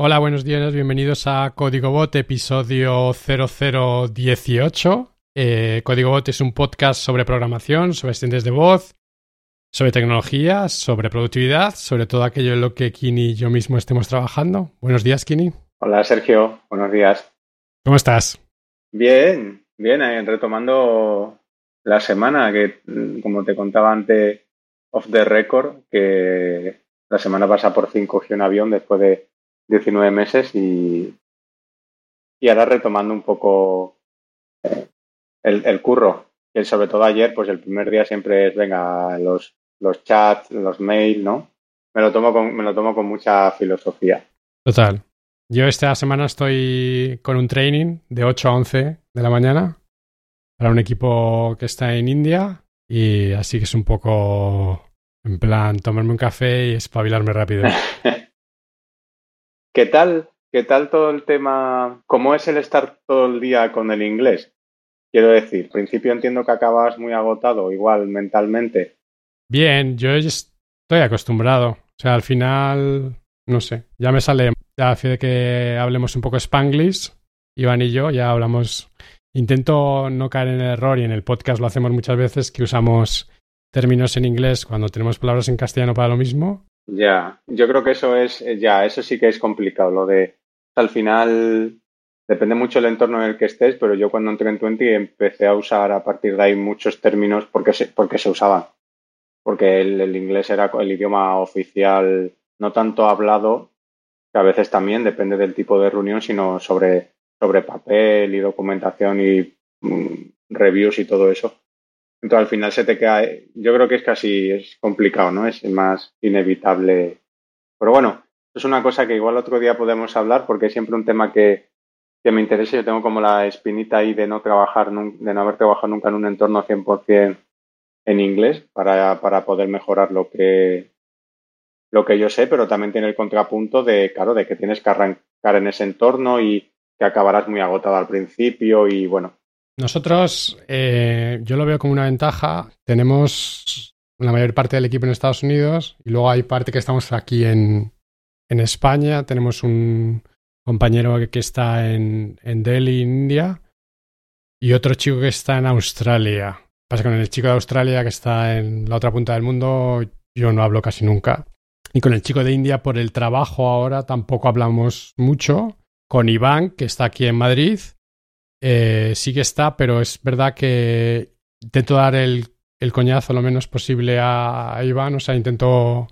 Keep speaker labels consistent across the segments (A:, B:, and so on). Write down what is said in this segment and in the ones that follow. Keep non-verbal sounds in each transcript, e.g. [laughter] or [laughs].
A: Hola, buenos días, bienvenidos a Código Bot, episodio 0018. Eh, Código Bot es un podcast sobre programación, sobre asistentes de voz, sobre tecnología, sobre productividad, sobre todo aquello en lo que Kini y yo mismo estemos trabajando. Buenos días, Kini.
B: Hola, Sergio. Buenos días.
A: ¿Cómo estás?
B: Bien, bien, retomando la semana que, como te contaba antes, off the record, que la semana pasada por fin cogí un avión después de 19 meses y, y ahora retomando un poco eh, el, el, curro. Y sobre todo ayer, pues el primer día siempre es, venga, los, los chats, los mails, ¿no? Me lo, tomo con, me lo tomo con mucha filosofía.
A: Total. Yo esta semana estoy con un training de 8 a 11 de la mañana para un equipo que está en India y así que es un poco en plan tomarme un café y espabilarme rápido. [laughs]
B: ¿Qué tal? ¿Qué tal todo el tema? ¿Cómo es el estar todo el día con el inglés? Quiero decir, al principio entiendo que acabas muy agotado, igual mentalmente.
A: Bien, yo estoy acostumbrado. O sea, al final, no sé, ya me sale, ya de que hablemos un poco spanglish, Iván y yo, ya hablamos. Intento no caer en el error y en el podcast lo hacemos muchas veces que usamos términos en inglés cuando tenemos palabras en castellano para lo mismo
B: ya, yo creo que eso es, eh, ya, eso sí que es complicado. Lo de, al final, depende mucho del entorno en el que estés, pero yo cuando entré en Twenty empecé a usar a partir de ahí muchos términos porque se, porque se usaban. Porque el, inglés era el idioma oficial, no tanto hablado, que a veces también depende del tipo de reunión, sino sobre, sobre papel y documentación y mm, reviews y todo eso. Entonces al final se te queda, yo creo que es casi, es complicado, ¿no? Es más inevitable. Pero bueno, es una cosa que igual otro día podemos hablar porque es siempre un tema que, que me interesa. Yo tengo como la espinita ahí de no trabajar, de no haber trabajado nunca en un entorno 100% en inglés para, para poder mejorar lo que, lo que yo sé, pero también tiene el contrapunto de, claro, de que tienes que arrancar en ese entorno y que acabarás muy agotado al principio y bueno,
A: nosotros, eh, yo lo veo como una ventaja. Tenemos la mayor parte del equipo en Estados Unidos y luego hay parte que estamos aquí en, en España. Tenemos un compañero que está en, en Delhi, India, y otro chico que está en Australia. Pasa con el chico de Australia que está en la otra punta del mundo, yo no hablo casi nunca. Y con el chico de India por el trabajo ahora tampoco hablamos mucho. Con Iván, que está aquí en Madrid, eh, sí que está, pero es verdad que intento dar el, el coñazo lo menos posible a, Iván, o sea, intento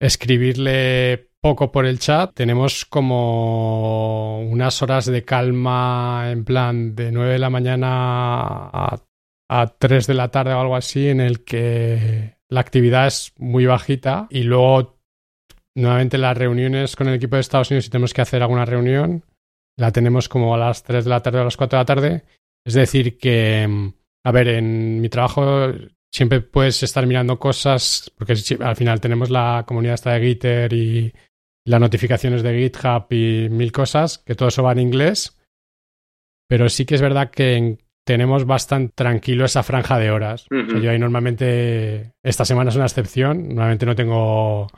A: escribirle poco por el chat. Tenemos como unas horas de calma en plan de 9 de la mañana a, a 3 de la tarde o algo así, en el que la actividad es muy bajita y luego nuevamente las reuniones con el equipo de Estados Unidos si tenemos que hacer alguna reunión la tenemos como a las 3 de la tarde o a las 4 de la tarde. Es decir, que, mm, a ver, en mi trabajo siempre puedes estar mirando cosas, porque al final tenemos la comunidad esta de Gitter y las notificaciones de GitHub y mil cosas, que todo eso va en inglés. Pero sí que es verdad que tenemos bastante tranquilo esa franja de horas. yo ahí normalmente, esta semana es una excepción, normalmente no tengo...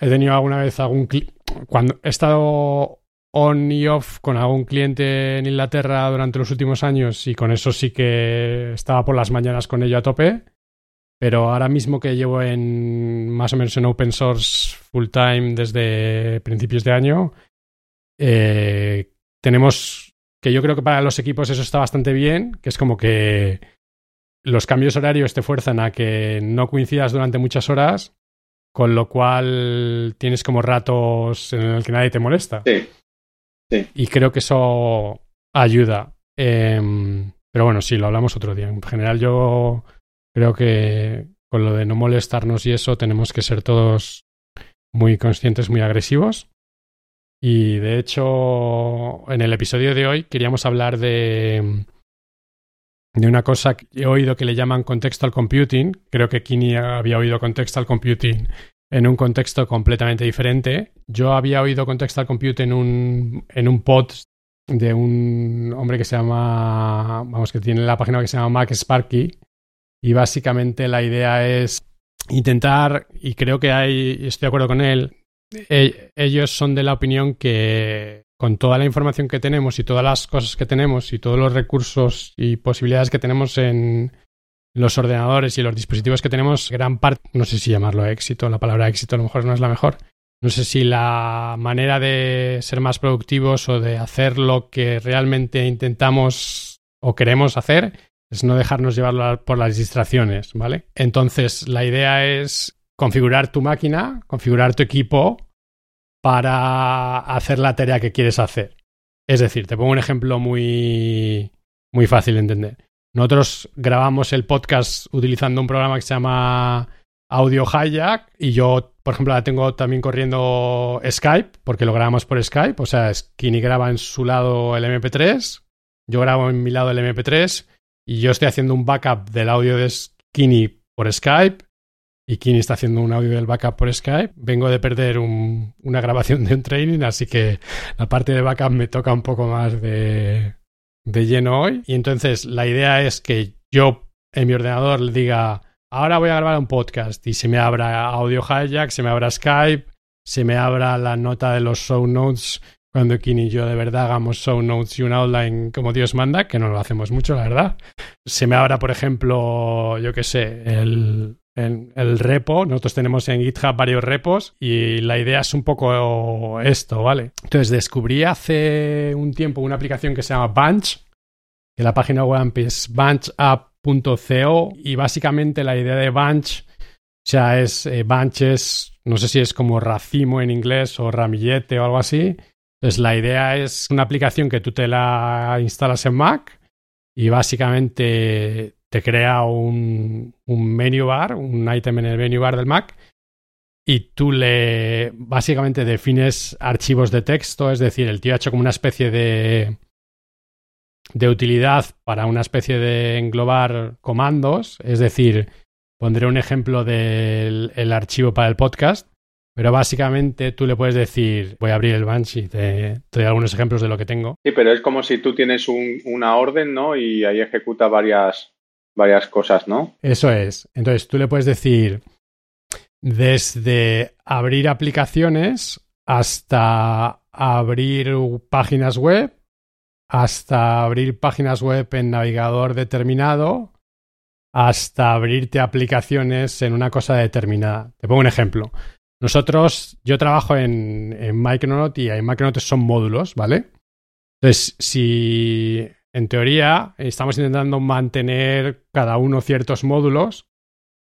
A: He tenido alguna vez algún... Cuando he estado on y off con algún cliente en Inglaterra durante los últimos años y con eso sí que estaba por las mañanas con ello a tope. Pero ahora mismo que llevo en más o menos en open source full time desde principios de año, eh, tenemos que yo creo que para los equipos eso está bastante bien, que es como que los cambios horarios te fuerzan a que no coincidas durante muchas horas, con lo cual tienes como ratos en el que nadie te molesta.
B: Sí.
A: Y creo que eso ayuda. Em, pero bueno, sí, lo hablamos otro día. En general yo creo que con lo de no molestarnos y eso tenemos que ser todos muy conscientes, muy agresivos. Y de hecho, en el episodio de hoy queríamos hablar de, de una cosa que he oído que le llaman contextual computing. Creo que Kini había oído contextual computing en un contexto completamente diferente. Yo había oído Contextual Compute en un, en un pod de un hombre que se llama, vamos, que tiene la página que se llama Mac Sparky. Y básicamente la idea es intentar, y creo que hay, estoy de acuerdo con él, e, ellos son de la opinión que con toda la información que tenemos y todas las cosas que tenemos y todos los recursos y posibilidades que tenemos en los ordenadores y los dispositivos que tenemos, gran parte, no sé si llamarlo éxito, la palabra éxito a lo mejor no es la mejor, no sé si la manera de ser más productivos o de hacer lo que realmente intentamos o queremos hacer es no dejarnos llevar por las distracciones, ¿vale? Entonces, la idea es configurar tu máquina, configurar tu equipo para hacer la tarea que quieres hacer. Es decir, te pongo un ejemplo muy, muy fácil de entender. Nosotros grabamos el podcast utilizando un programa que se llama Audio Hijack y yo, por ejemplo, la tengo también corriendo Skype porque lo grabamos por Skype. O sea, Skinny graba en su lado el MP3, yo grabo en mi lado el MP3 y yo estoy haciendo un backup del audio de Skinny por Skype y Kini está haciendo un audio del backup por Skype. Vengo de perder una grabación de un training, así que la parte de backup me toca un poco más de, de lleno hoy. Y entonces la idea es que yo en mi ordenador le diga, ahora voy a grabar un podcast y se me abra Audio Hijack, se me abra Skype, se me abra la nota de los show notes cuando Kini y yo de verdad hagamos show notes y un outline como Dios manda, que no lo hacemos mucho, la verdad. Se me abra, por ejemplo, yo qué sé, el, en el repo. Nosotros tenemos en GitHub varios repos y la idea es un poco esto, ¿vale? Entonces descubrí hace un tiempo una aplicación que se llama Bunch, que la página web es bunchapp.co y básicamente la idea de Bunch, o sea, es eh, Bunch es, no sé si es como racimo en inglés o ramillete o algo así. Entonces la idea es una aplicación que tú te la instalas en Mac y básicamente te crea un, un menu bar, un item en el menu bar del Mac, y tú le básicamente defines archivos de texto, es decir, el tío ha hecho como una especie de, de utilidad para una especie de englobar comandos, es decir, pondré un ejemplo del archivo para el podcast, pero básicamente tú le puedes decir, voy a abrir el Bunch y te, doy algunos ejemplos de lo que tengo.
B: Sí, pero es como si tú tienes una orden, ¿no? Y ahí ejecuta varias, varias cosas, ¿no?
A: Eso es. Entonces tú le puedes decir desde abrir aplicaciones hasta abrir páginas web, hasta abrir páginas web en navegador determinado, hasta abrirte aplicaciones en una cosa determinada. Te pongo un ejemplo. Nosotros, yo trabajo en, en Micronaut y en Micronaut son módulos, ¿vale? Entonces, si en teoría, estamos intentando mantener cada uno ciertos módulos.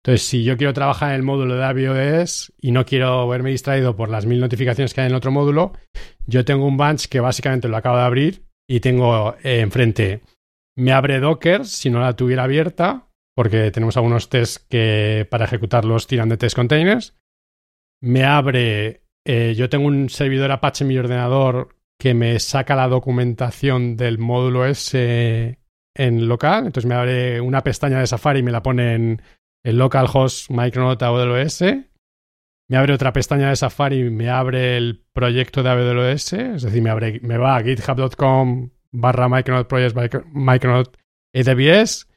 A: Entonces, si yo quiero trabajar en el módulo de AWS y no quiero verme distraído por las mil notificaciones que hay en otro módulo, yo tengo un bunch que básicamente lo acabo de abrir y tengo eh, enfrente, me abre Docker si no la tuviera abierta, porque tenemos algunos tests que para ejecutarlos tiran de test containers. Me abre, eh, yo tengo un servidor Apache en mi ordenador que me saca la documentación del módulo S en local. Entonces me abre una pestaña de Safari y me la pone en el localhost Micronaut AWS. Me abre otra pestaña de Safari y me abre el proyecto de AWS. Es decir, me, abre, me va a github.com barra Micronaut Project Micronaut AWS.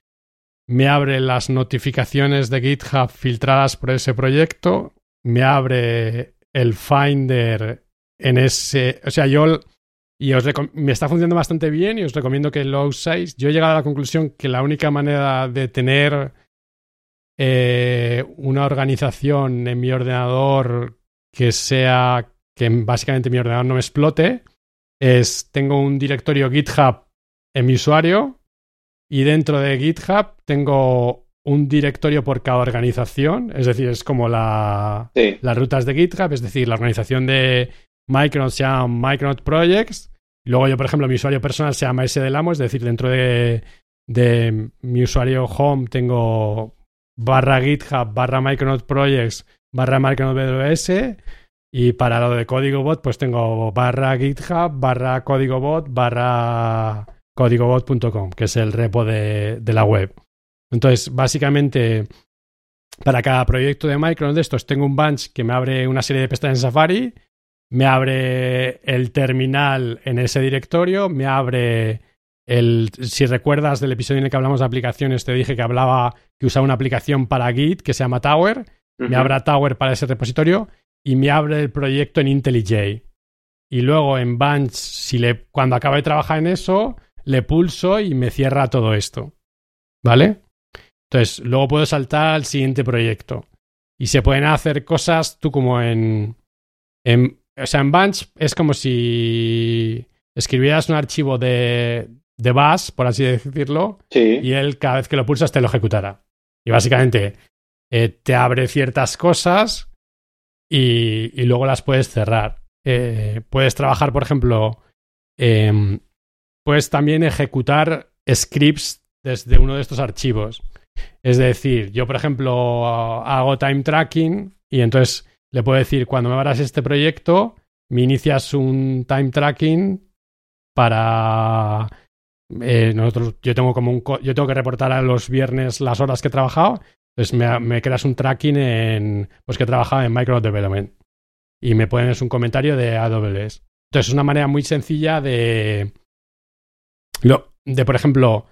A: Me abre las notificaciones de GitHub filtradas por ese proyecto. Me abre el Finder en ese. O sea, yo y os me está funcionando bastante bien y os recomiendo que lo uséis. Yo he llegado a la conclusión que la única manera de tener eh, una organización en mi ordenador que sea que básicamente mi ordenador no me explote es tengo un directorio GitHub en mi usuario y dentro de GitHub tengo un directorio por cada organización, es decir, es como la, las rutas de GitHub, es decir, la organización de Micronaut se llama Micronaut Projects. luego yo, por ejemplo, mi usuario personal se llama ese del amo, es decir, dentro de, de mi usuario home tengo barra GitHub, barra Micronaut Projects, barra Micronaut AWS. Y para lo de código bot, pues tengo barra GitHub, barra código bot, barra códigobot.com, que es el repo de, de la web. Entonces, básicamente, para cada proyecto de Micronaut de estos tengo un bunch que me abre una serie de pestañas en Safari me abre el terminal en ese directorio, me abre el, si recuerdas del episodio en el que hablamos de aplicaciones, te dije que hablaba que usaba una aplicación para Git que se llama Tower, me abre Tower para ese repositorio y me abre el proyecto en IntelliJ. Y luego en Bunch, si le, cuando acabe de trabajar en eso, le pulso y me cierra todo esto. ¿Vale? Entonces, luego puedo saltar al siguiente proyecto. Y se pueden hacer cosas tú como en. en o sea, en Bunch es como si escribieras un archivo de, de Bash, por así decirlo, y él cada vez que lo pulsas te lo ejecutara. Y básicamente eh, te abre ciertas cosas y, luego las puedes cerrar. Eh, puedes trabajar, por ejemplo, em, puedes también ejecutar scripts desde uno de estos archivos. Es decir, yo, por ejemplo, hago time tracking y entonces le puedo decir, cuando me abras este proyecto, me inicias un time tracking para... Eh, nosotros, yo tengo como un... Yo tengo que reportar a los viernes las horas que he trabajado, entonces me, creas un tracking en... Pues que he trabajado en Microsoft Development y me pones un comentario de AWS. Entonces es una manera muy sencilla de... Lo, de, por ejemplo,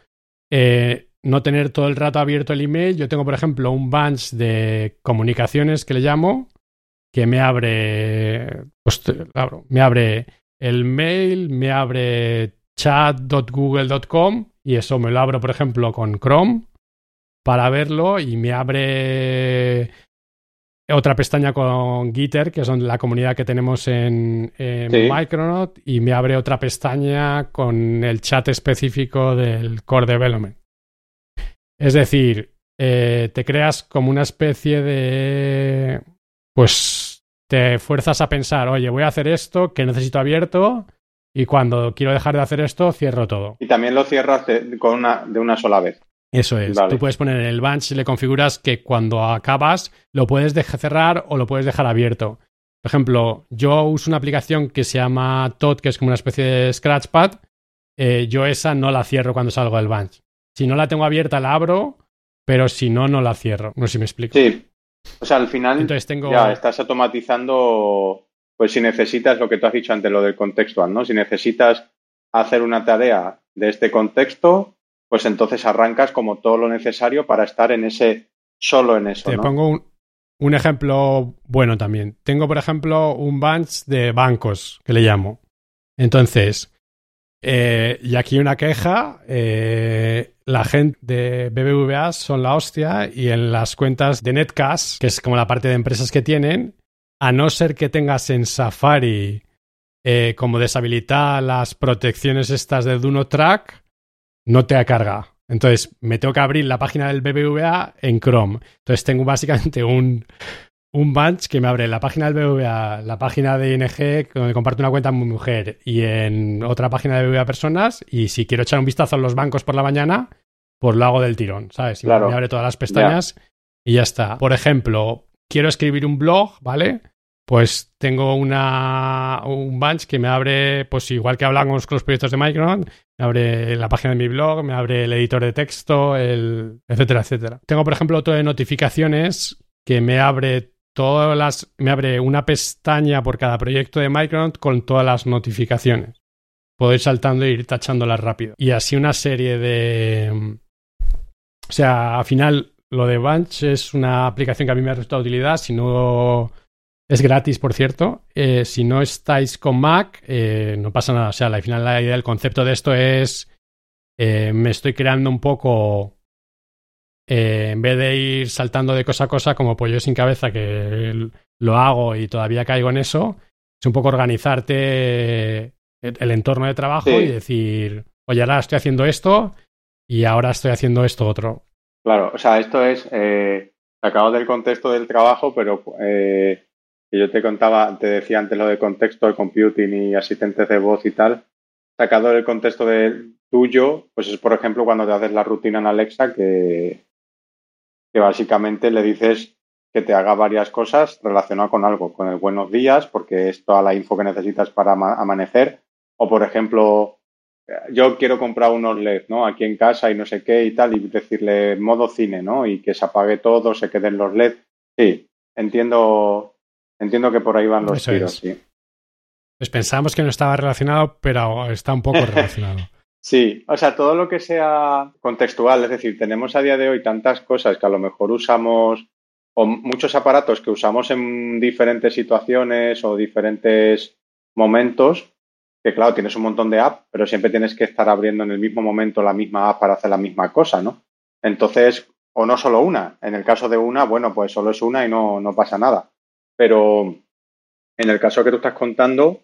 A: eh, no tener todo el rato abierto el email. Yo tengo, por ejemplo, un bunch de comunicaciones que le llamo, que me abre, pues, me abre el mail, me abre chat.google.com y eso me lo abro, por ejemplo, con Chrome para verlo y me abre otra pestaña con Gitter, que es la comunidad que tenemos en, Micronaut, y me abre otra pestaña con el chat específico del Core Development. Es decir, eh, te creas como una especie de... Pues te fuerzas a pensar, oye, voy a hacer esto que necesito abierto y cuando quiero dejar de hacer esto, cierro todo.
B: Y también lo cierras de, con una, de una sola vez.
A: Eso es. Tú puedes poner en el bunch, le configuras que cuando acabas lo puedes dejar cerrar o lo puedes dejar abierto. Por ejemplo, yo uso una aplicación que se llama Tot, que es como una especie de Scratchpad. Eh, yo esa no la cierro cuando salgo del bunch. Si no la tengo abierta, la abro, pero si no, no la cierro. No sé si me explico.
B: Sí. O sea, al final Entonces tengo... ya estás automatizando, pues si necesitas lo que tú has dicho antes, lo del contextual, ¿no? Si necesitas hacer una tarea de este contexto, pues entonces arrancas como todo lo necesario para estar en ese, solo en eso.
A: Te pongo un, ejemplo bueno también. Tengo, por ejemplo, un bunch de bancos, que le llamo. Entonces, eh, y aquí una queja, eh, la gente de BBVA son la hostia y en las cuentas de Netcash, que es como la parte de empresas que tienen, a no ser que tengas en Safari eh, como deshabilitar las protecciones estas de Do Track, no te carga. Entonces me tengo que abrir la página del BBVA en Chrome. Entonces tengo básicamente un, un bunch que me abre la página del BBVA, la página de ING, donde comparto una cuenta con mi mujer, y en otra página de BBVA Personas. Y si quiero echar un vistazo a los bancos por la mañana, pues lo hago del tirón, ¿sabes? Y me abre todas las pestañas y ya está. Por ejemplo, quiero escribir un blog, ¿vale? pues tengo una, un bunch que me abre, pues igual que hablamos con los proyectos de Micron, me abre la página de mi blog, me abre el editor de texto, el, etcétera, etcétera. Tengo, por ejemplo, otro de notificaciones que me abre todas las, me abre una pestaña por cada proyecto de Micron con todas las notificaciones. Puedo ir saltando e ir tachándolas rápido. Y así una serie de... O sea, al final lo de Bunch es una aplicación que a mí me ha resultado utilidad. Si no es gratis, por cierto. Eh, si no estáis con Mac, eh, no pasa nada. O sea, al final la idea del concepto de esto es, eh, me estoy creando un poco, en vez de ir saltando de cosa a cosa como pollo sin cabeza, que lo hago y todavía caigo en eso, es un poco organizarte el, entorno de trabajo y decir, oye, ahora estoy haciendo esto y ahora estoy haciendo esto otro.
B: Claro, o sea, esto es, acabo del contexto del trabajo, pero yo te contaba, te decía antes lo de contexto de computing y asistentes de voz y tal, sacado del contexto de tuyo, pues es por ejemplo cuando te haces la rutina en Alexa que, que básicamente le dices que te haga varias cosas relacionadas con algo, con el buenos días, porque es toda la info que necesitas para amanecer, o por ejemplo, yo quiero comprar unos LED, ¿no? Aquí en casa y no sé qué y tal, y decirle modo cine, ¿no? Y que se apague todo, se queden los LED. Sí, entiendo Entiendo que por ahí van los tiros, sí.
A: Pues pensábamos que no estaba relacionado, pero está un poco [laughs] relacionado.
B: Sí, o sea, todo lo que sea contextual, es decir, tenemos a día de hoy tantas cosas que a lo mejor usamos o muchos aparatos que usamos en diferentes situaciones o diferentes momentos, que claro, tienes un montón de apps, pero siempre tienes que estar abriendo en el mismo momento la misma app para hacer la misma cosa, ¿no? Entonces, o no solo una. En el caso de una, bueno, pues solo es una y no, no pasa nada. Pero en el caso que tú estás contando,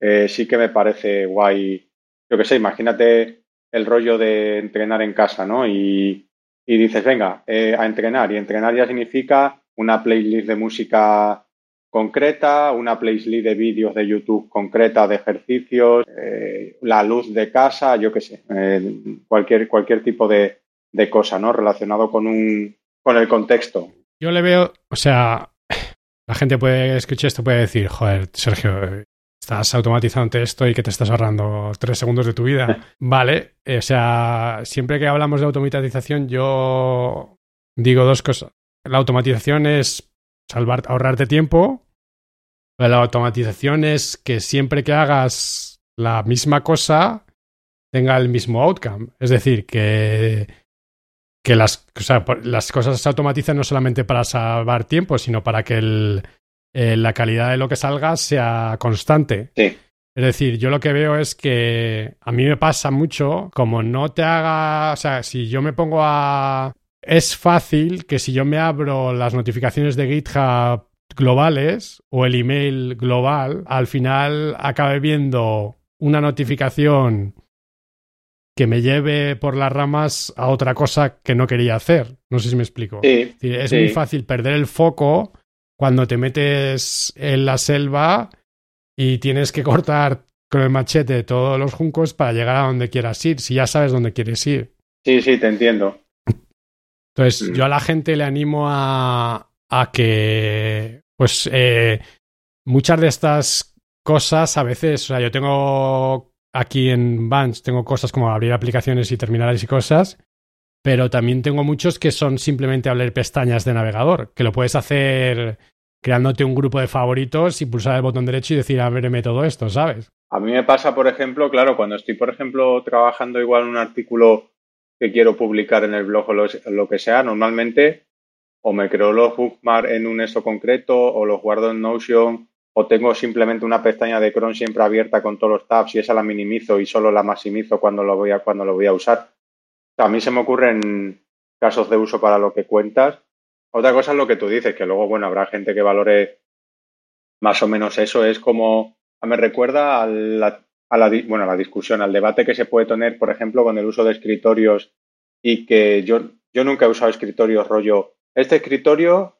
B: eh, sí que me parece guay. Yo qué sé, imagínate el rollo de entrenar en casa, ¿no? Y, y dices, venga, eh, a entrenar. Y entrenar ya significa una playlist de música concreta, una playlist de vídeos de YouTube concreta de ejercicios, eh, la luz de casa, yo qué sé, cualquier, cualquier tipo de, de cosa, ¿no? Relacionado con un con el contexto.
A: Yo le veo, o sea, la gente puede escuchar esto, puede decir, joder, Sergio, estás automatizando esto y que te estás ahorrando tres segundos de tu vida. [laughs] vale, o sea, siempre que hablamos de automatización, yo digo dos cosas. La automatización es salvar, ahorrarte tiempo. La automatización es que siempre que hagas la misma cosa tenga el mismo outcome. Es decir, que que las, o sea, las cosas se automatizan no solamente para salvar tiempo, sino para que el, eh, la calidad de lo que salga sea constante.
B: Sí.
A: Es decir, yo lo que veo es que a mí me pasa mucho, como no te haga, o sea, si yo me pongo a... Es fácil que si yo me abro las notificaciones de GitHub globales o el email global, al final acabe viendo una notificación que me lleve por las ramas a otra cosa que no quería hacer. No sé si me explico. es muy fácil perder el foco cuando te metes en la selva y tienes que cortar con el machete todos los juncos para llegar a donde quieras ir, si ya sabes dónde quieres ir.
B: Sí, sí, te entiendo.
A: Entonces, mm. yo a la gente le animo a, a que, pues, eh, muchas de estas cosas a veces, o sea, yo tengo aquí en Vans tengo cosas como abrir aplicaciones y terminales y cosas, pero también tengo muchos que son simplemente abrir pestañas de navegador, que lo puedes hacer creándote un grupo de favoritos y pulsar el botón derecho y decir, ábreme todo esto, ¿sabes?
B: A mí me pasa, por ejemplo, claro, cuando estoy, por ejemplo, trabajando igual un artículo que quiero publicar en el blog o lo, que sea, normalmente o me creo los bookmarks en un eso concreto o los guardo en Notion o tengo simplemente una pestaña de Chrome siempre abierta con todos los tabs y esa la minimizo y solo la maximizo cuando lo voy a, cuando lo voy a usar. A mí se me ocurren casos de uso para lo que cuentas. Otra cosa es lo que tú dices, que luego, bueno, habrá gente que valore más o menos eso. Es como, me recuerda a la, a la, bueno, a la discusión, al debate que se puede tener, por ejemplo, con el uso de escritorios y que yo, yo nunca he usado escritorios rollo, este escritorio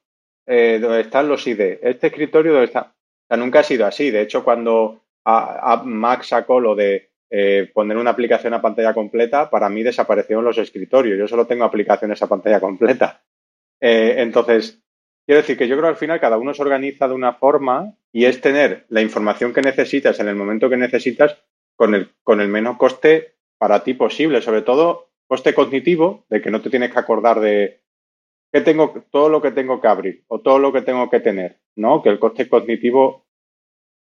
B: eh, donde están los ID, este escritorio donde está nunca ha sido así. De hecho, cuando a, Mac sacó lo de eh, poner una aplicación a pantalla completa, para mí desaparecieron los escritorios. Yo solo tengo aplicaciones a pantalla completa. Eh, entonces, quiero decir que yo creo que al final cada uno se organiza de una forma y es tener la información que necesitas en el momento que necesitas con el, con el menos coste para ti posible. Sobre todo, coste cognitivo, de que no te tienes que acordar de qué tengo, todo lo que tengo que abrir o todo lo que tengo que tener, ¿no? Que el coste cognitivo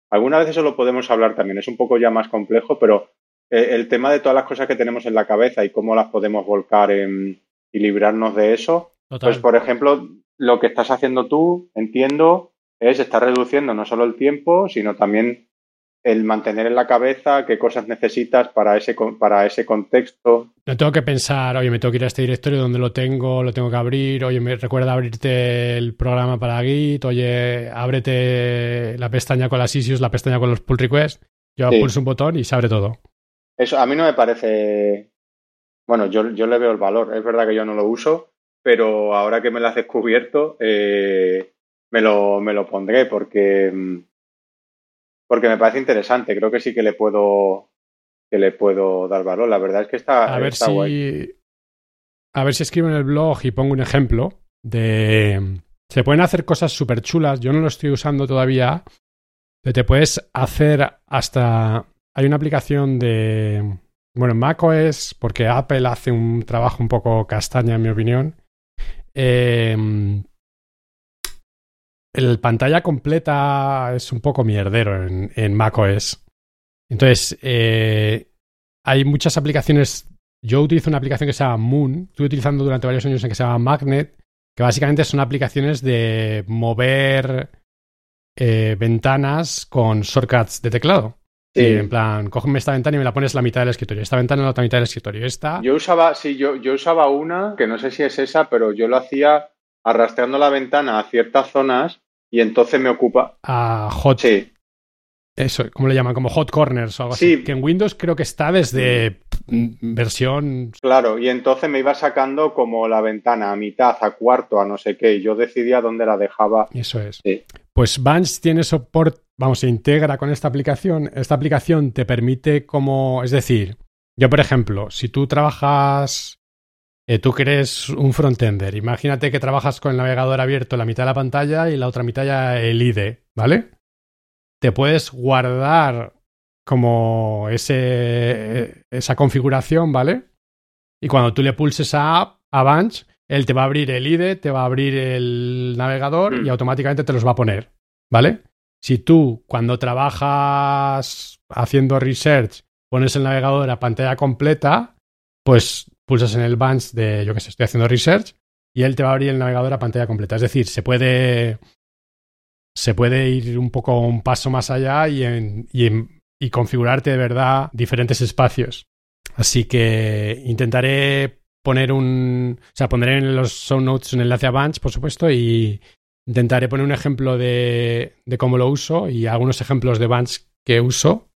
B: Algunas veces eso lo podemos hablar también, es un poco ya más complejo, pero eh, el tema de todas las cosas que tenemos en la cabeza y cómo las podemos volcar y librarnos de eso, pues por ejemplo, lo que estás haciendo tú, entiendo, es estar reduciendo no solo el tiempo, sino también el mantener en la cabeza qué cosas necesitas para ese, para ese contexto.
A: No tengo que pensar, oye, me tengo que ir a este directorio donde lo tengo, lo tengo que abrir, oye, me recuerda abrirte el programa para Git, oye, ábrete la pestaña con las issues, la pestaña con los pull requests. Yo pulso un botón y se abre todo.
B: Eso a mí no me parece. Bueno, yo, yo le veo el valor. Es verdad que yo no lo uso, pero ahora que me lo has descubierto, eh, me, lo, me lo pondré porque mm, porque me parece interesante. Creo que sí que le puedo que le puedo dar valor. La verdad es que está,
A: a ver si, A ver si escribo en el blog y pongo un ejemplo de... Se pueden hacer cosas súper chulas. Yo no lo estoy usando todavía. Pero te puedes hacer hasta... Hay una aplicación de... Bueno, en macOS, porque Apple hace un trabajo un poco castaña, en mi opinión. Eh, el pantalla completa es un poco mierdero en, en macOS. Entonces, eh, hay muchas aplicaciones. Yo utilizo una aplicación que se llama Moon. Estuve utilizando durante varios años en que se llama Magnet, que básicamente son aplicaciones de mover eh, ventanas con shortcuts de teclado.
B: Sí.
A: Y en plan, cógeme esta ventana y me la pones la mitad del escritorio. Esta ventana en la otra mitad del escritorio. Esta.
B: Yo usaba, sí, yo, yo usaba una, que no sé si es esa, pero yo lo hacía arrastrando la ventana a ciertas zonas y entonces me ocupa.
A: A hot.
B: Sí,
A: Eso, ¿cómo le llaman? Como hot corners o algo así.
B: Sí.
A: Que en Windows creo que está desde mm, versión.
B: claro, y entonces me iba sacando como la ventana a mitad, a cuarto, a no sé qué, y yo decidía dónde la dejaba.
A: Eso es.
B: Sí.
A: Pues Bunch tiene soporte, vamos, se integra con esta aplicación. Esta aplicación te permite como, es decir, yo por ejemplo, si tú trabajas, eh, tú que eres un frontender, imagínate que trabajas con el navegador abierto la mitad de la pantalla y la otra mitad ya el IDE, ¿vale? Te puedes guardar como ese, esa configuración, ¿vale? Y cuando tú le pulses a App, a Bunch, él te va a abrir el IDE, te va a abrir el navegador
B: Mm.
A: y automáticamente te los va a poner, ¿vale? Si tú cuando trabajas haciendo research pones el navegador a pantalla completa, pues pulsas en el Bunch de, yo que sé, estoy haciendo research y él te va a abrir el navegador a pantalla completa. Es decir, se puede se puede ir un poco un paso más allá y, en- y, y configurarte de verdad diferentes espacios. Así que intentaré poner un. O sea, pondré en los show notes un enlace a Bunch, por supuesto, y intentaré poner un ejemplo de, de cómo lo uso y algunos ejemplos de Bunch que uso.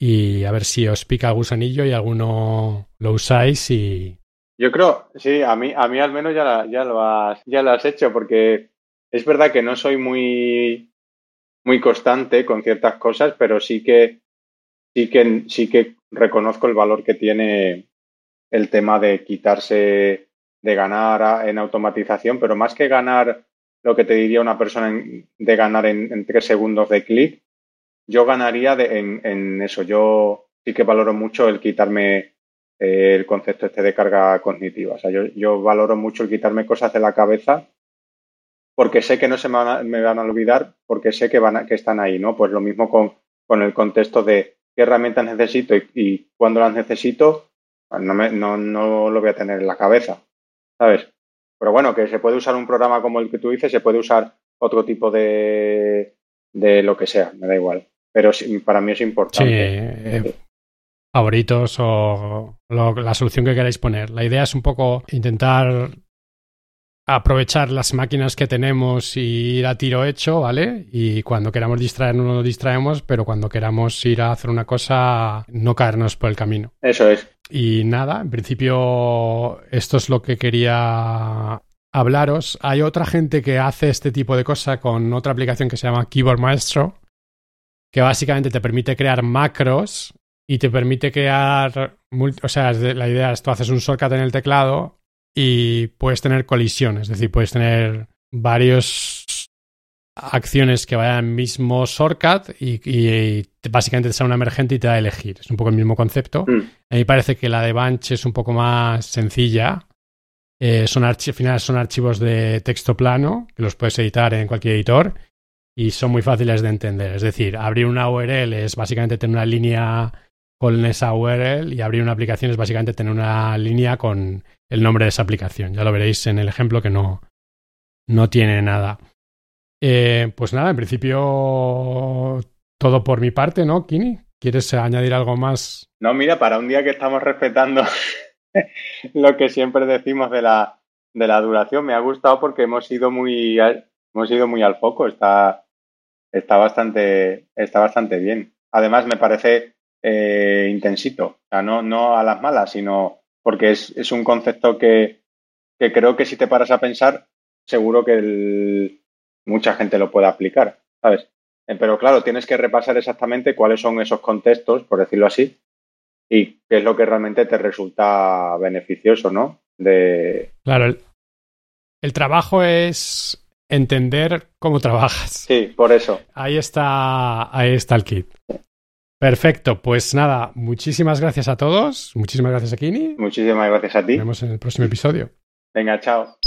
A: Y a ver si os pica gusanillo y alguno lo usáis y.
B: Yo creo, sí, a mí, a mí al menos ya, la- ya, lo has, ya lo has hecho, porque es verdad que no soy muy, muy constante con ciertas cosas, pero sí que, sí que, sí que reconozco el valor que tiene el tema de quitarse, de ganar en automatización, pero más que ganar lo que te diría una persona en- de ganar en tres segundos de clic, yo ganaría de- en, eso. Yo sí que valoro mucho el quitarme eh, el concepto este de carga cognitiva. O sea, yo, yo valoro mucho el quitarme cosas de la cabeza porque sé que no se me van a, me van a olvidar, porque sé que, van a- que están ahí, ¿no? Pues lo mismo con, con el contexto de qué herramientas necesito y, y cuándo las necesito, pues no, me- no, no lo voy a tener en la cabeza, ¿sabes? Pero bueno, que se puede usar un programa como el que tú dices, se puede usar otro tipo de, de lo que sea, me da igual. Pero sí, para mí es
A: Sí,
B: importante.
A: eh, favoritos o lo- la solución que queráis poner. La idea es un poco intentar aprovechar las máquinas que tenemos y ir a tiro hecho, ¿vale? Y cuando queramos distraernos nos distraemos, pero cuando queramos ir a hacer una cosa, no caernos por el camino.
B: Eso es.
A: Y nada, en principio esto es lo que quería hablaros. Hay otra gente que hace este tipo de cosa con otra aplicación que se llama Keyboard Maestro, que básicamente te permite crear macros y te permite crear, o sea, la idea es tú haces un shortcut en el teclado y puedes tener colisiones, es decir, puedes tener varias acciones que vayan al mismo shortcut y, y- y te- básicamente te sale una emergente y te da a elegir. Es un poco el mismo concepto.
B: Mm.
A: A mí parece que la de Bunch es un poco más sencilla. Eh, son al final son archivos de texto plano que los puedes editar en cualquier editor y son muy fáciles de entender. Es decir, abrir una URL es básicamente tener una línea con esa URL y abrir una aplicación es básicamente tener una línea con el nombre de esa aplicación. Ya lo veréis en el ejemplo que no, no tiene nada. Eh, pues nada, en principio todo por mi parte, ¿no, Kini? ¿Quieres añadir algo más?
B: No, mira, para un día que estamos respetando [laughs] lo que siempre decimos de la, de la duración, me ha gustado porque hemos ido muy, hemos ido muy al foco. Está, está bastante, está bastante bien. Además, me parece eh, intensito. O sea, no, no a las malas, sino porque es, es un concepto que, que creo que si te paras a pensar, seguro que el- mucha gente lo puede aplicar, ¿sabes? Eh, Pero claro, tienes que repasar exactamente cuáles son esos contextos, por decirlo así, y qué es lo que realmente te resulta beneficioso, ¿no? De...
A: Claro, el, el trabajo es entender cómo trabajas.
B: Sí, por eso.
A: Ahí está, ahí está el kit. Perfecto, pues nada, muchísimas gracias a todos, muchísimas gracias a Kini.
B: Muchísimas gracias a ti.
A: Nos vemos en el próximo episodio.
B: Venga, chao.